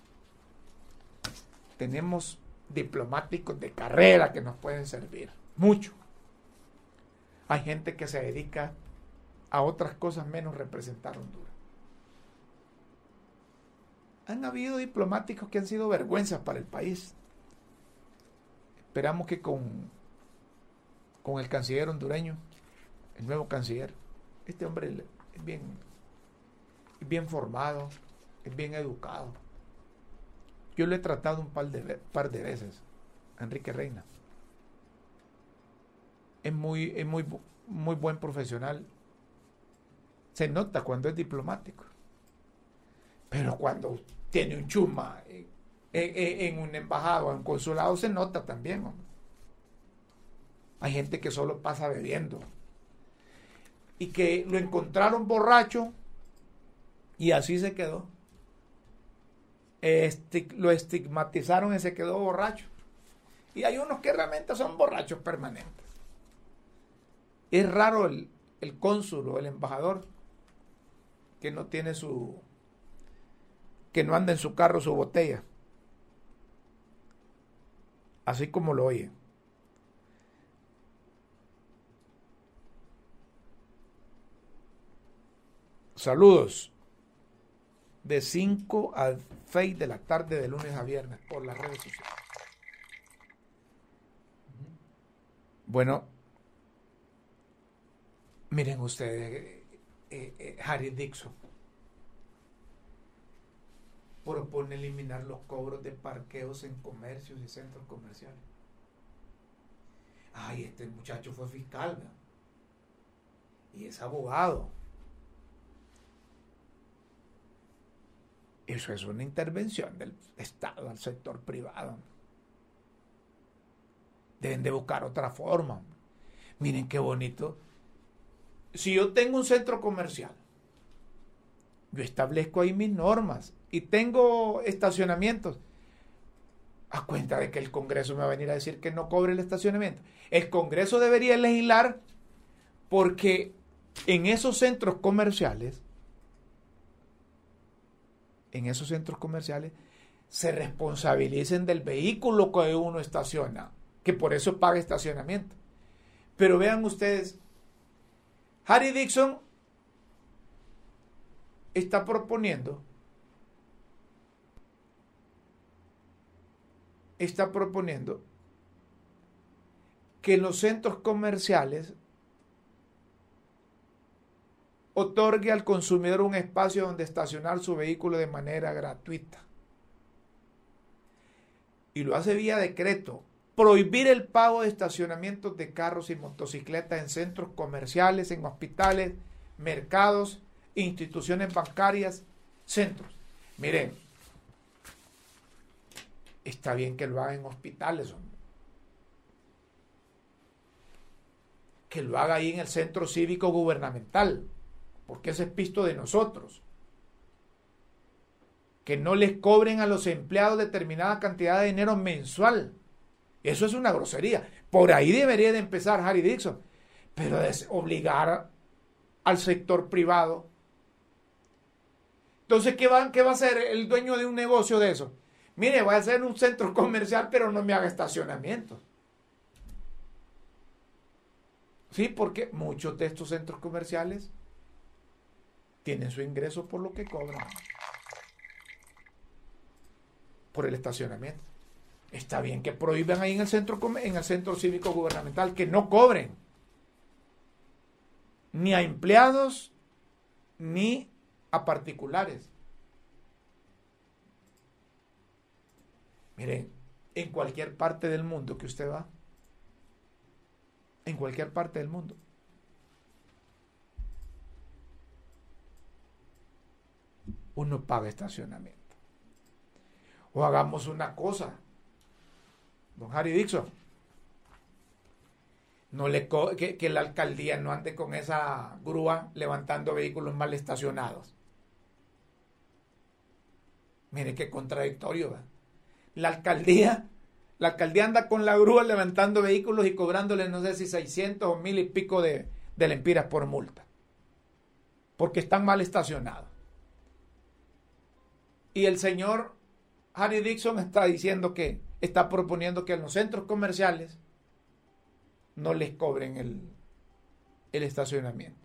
Tenemos diplomáticos de carrera que nos pueden servir, mucho. Hay gente que se dedica a otras cosas menos representar Honduras. Han habido diplomáticos que han sido vergüenzas para el país. Esperamos que con, con el canciller hondureño, el nuevo canciller, este hombre es bien, es bien formado, es bien educado. Yo lo he tratado un par de, par de veces, Enrique Reina. Es muy, es muy, muy buen profesional. Se nota cuando es diplomático. Pero cuando tiene un chuma en, un embajado en un consulado se nota también. Hay gente que solo pasa bebiendo. Y que lo encontraron borracho y así se quedó. lo estigmatizaron y se quedó borracho. Y hay unos que realmente son borrachos permanentes. Es raro el, el cónsul o el embajador que no tiene su, que no anda en su carro su botella. Así como lo oye. Saludos. De 5 a 6 de la tarde de lunes a viernes por las redes sociales. Bueno, miren ustedes, eh, eh, Harry Dixon propone eliminar los cobros de parqueos en comercios y centros comerciales. Ay, este muchacho fue fiscal y es abogado. Eso es una intervención del Estado al sector privado. Deben de buscar otra forma. Miren qué bonito. Si yo tengo un centro comercial, yo establezco ahí mis normas y tengo estacionamientos. A cuenta de que el Congreso me va a venir a decir que no cobre el estacionamiento. El Congreso debería legislar porque en esos centros comerciales, en esos centros comerciales, se responsabilicen del vehículo que uno estaciona, que por eso paga estacionamiento. Pero vean ustedes, Harry Dixon está proponiendo está proponiendo que los centros comerciales otorgue al consumidor un espacio donde estacionar su vehículo de manera gratuita. Y lo hace vía decreto. Prohibir el pago de estacionamientos de carros y motocicletas en centros comerciales, en hospitales, mercados, instituciones bancarias, centros. Miren, está bien que lo haga en hospitales, que lo haga ahí en el centro cívico gubernamental, porque ese es pisto de nosotros. Que no les cobren a los empleados determinada cantidad de dinero mensual. Eso es una grosería. Por ahí debería de empezar Harry Dixon. Pero es obligar al sector privado. Entonces, ¿qué va, ¿qué va a hacer el dueño de un negocio de eso? Mire, voy a hacer un centro comercial, pero no me haga estacionamiento. Sí, porque muchos de estos centros comerciales tienen su ingreso por lo que cobran. Por el estacionamiento. Está bien que prohíban ahí en el centro, en el centro cívico gubernamental que no cobren ni a empleados ni a particulares. Miren, en cualquier parte del mundo que usted va, en cualquier parte del mundo, uno paga estacionamiento. O hagamos una cosa, don Harry Dixon, no le que, que, la alcaldía no ande con esa grúa levantando vehículos mal estacionados. Mire qué contradictorio. ¿verdad? la alcaldía La alcaldía anda con la grúa levantando vehículos y cobrándole no sé si 600 o mil y pico de, de lempiras por multa. Porque están mal estacionados. Y el señor Harry Dixon está diciendo que está proponiendo que en los centros comerciales no les cobren el, estacionamiento.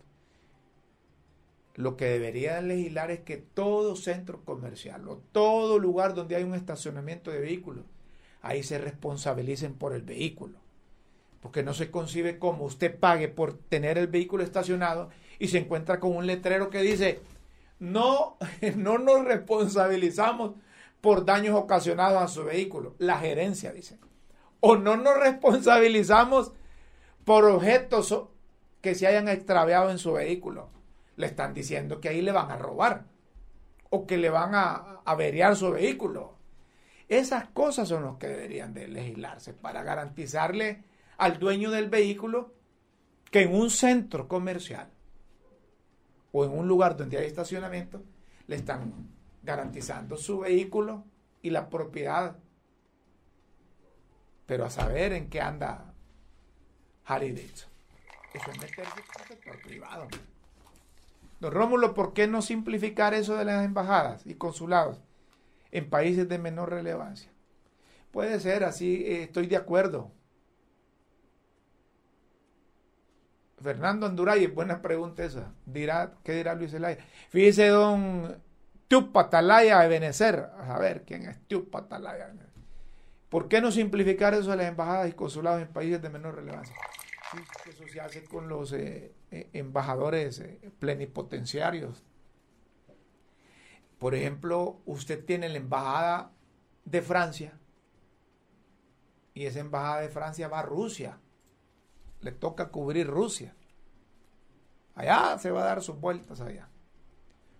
Lo que debería legislar es que todo centro comercial o todo lugar donde hay un estacionamiento de vehículos, ahí se responsabilicen por el vehículo. Porque no se concibe como usted pague por tener el vehículo estacionado y se encuentra con un letrero que dice, no, no nos responsabilizamos por daños ocasionados a su vehículo. La gerencia dice. O no nos responsabilizamos por objetos que se hayan extraviado en su vehículo le están diciendo que ahí le van a robar o que le van a averiar su vehículo. Esas cosas son las que deberían de legislarse para garantizarle al dueño del vehículo que en un centro comercial o en un lugar donde hay estacionamiento le están garantizando su vehículo y la propiedad. Pero a saber en qué anda Harry Davidson. Eso es meterse en el sector privado. Don Rómulo, ¿por qué no simplificar eso de las embajadas y consulados en países de menor relevancia? Puede ser, así eh, estoy de acuerdo. Fernando Anduray, buena pregunta esa. Dirá, ¿Qué dirá Luis Elaya? Fíjese, don Tupatalaya de Benecer. A ver, ¿quién es Tupatalaya? ¿Por qué no simplificar eso de las embajadas y consulados en países de menor relevancia? Eso se hace con los eh, eh, embajadores eh, plenipotenciarios. Por ejemplo, usted tiene la embajada de Francia y esa embajada de Francia va a Rusia. Le toca cubrir Rusia. Allá se va a dar sus vueltas allá.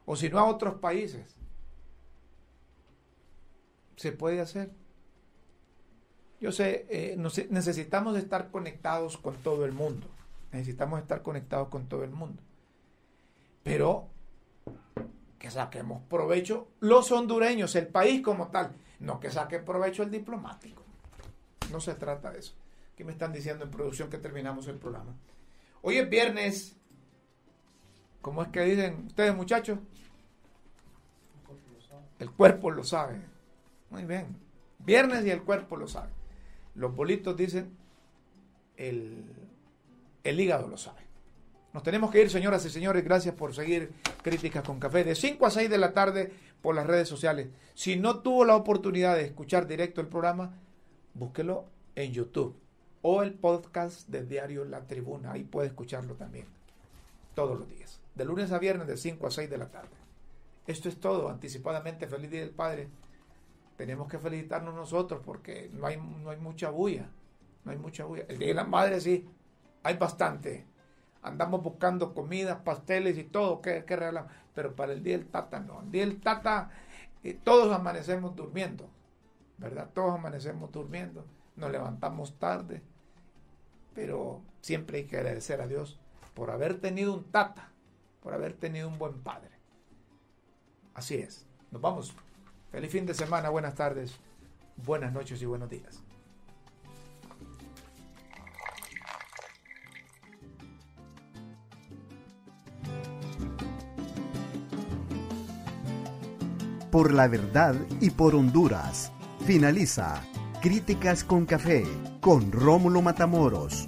O si no a otros países. Se puede hacer. Yo sé, eh, necesitamos estar conectados con todo el mundo. Necesitamos estar conectados con todo el mundo. Pero que saquemos provecho los hondureños, el país como tal. No que saque provecho el diplomático. No se trata de eso. ¿Qué me están diciendo en producción que terminamos el programa? Hoy es viernes. ¿Cómo es que dicen ustedes, muchachos? El cuerpo lo sabe. Muy bien. Viernes y el cuerpo lo sabe. Los bolitos dicen, el, el hígado lo sabe. Nos tenemos que ir, señoras y señores. Gracias por seguir Críticas con Café de 5 a 6 de la tarde por las redes sociales. Si no tuvo la oportunidad de escuchar directo el programa, búsquelo en YouTube o el podcast del diario La Tribuna. Ahí puede escucharlo también todos los días. De lunes a viernes de 5 a 6 de la tarde. Esto es todo. Anticipadamente, feliz Día del Padre tenemos que felicitarnos nosotros porque no hay, no hay mucha bulla. No hay mucha bulla. El Día de la Madre sí, hay bastante. Andamos buscando comidas, pasteles y todo, que, que regalamos. Pero para el Día del Tata no. El Día del Tata eh, todos amanecemos durmiendo. ¿Verdad? Todos amanecemos durmiendo. Nos levantamos tarde. Pero siempre hay que agradecer a Dios por haber tenido un Tata. Por haber tenido un buen padre. Así es. Nos vamos. Feliz fin de semana, buenas tardes, buenas noches y buenos días. Por la verdad y por Honduras. Finaliza Críticas con Café con Rómulo Matamoros.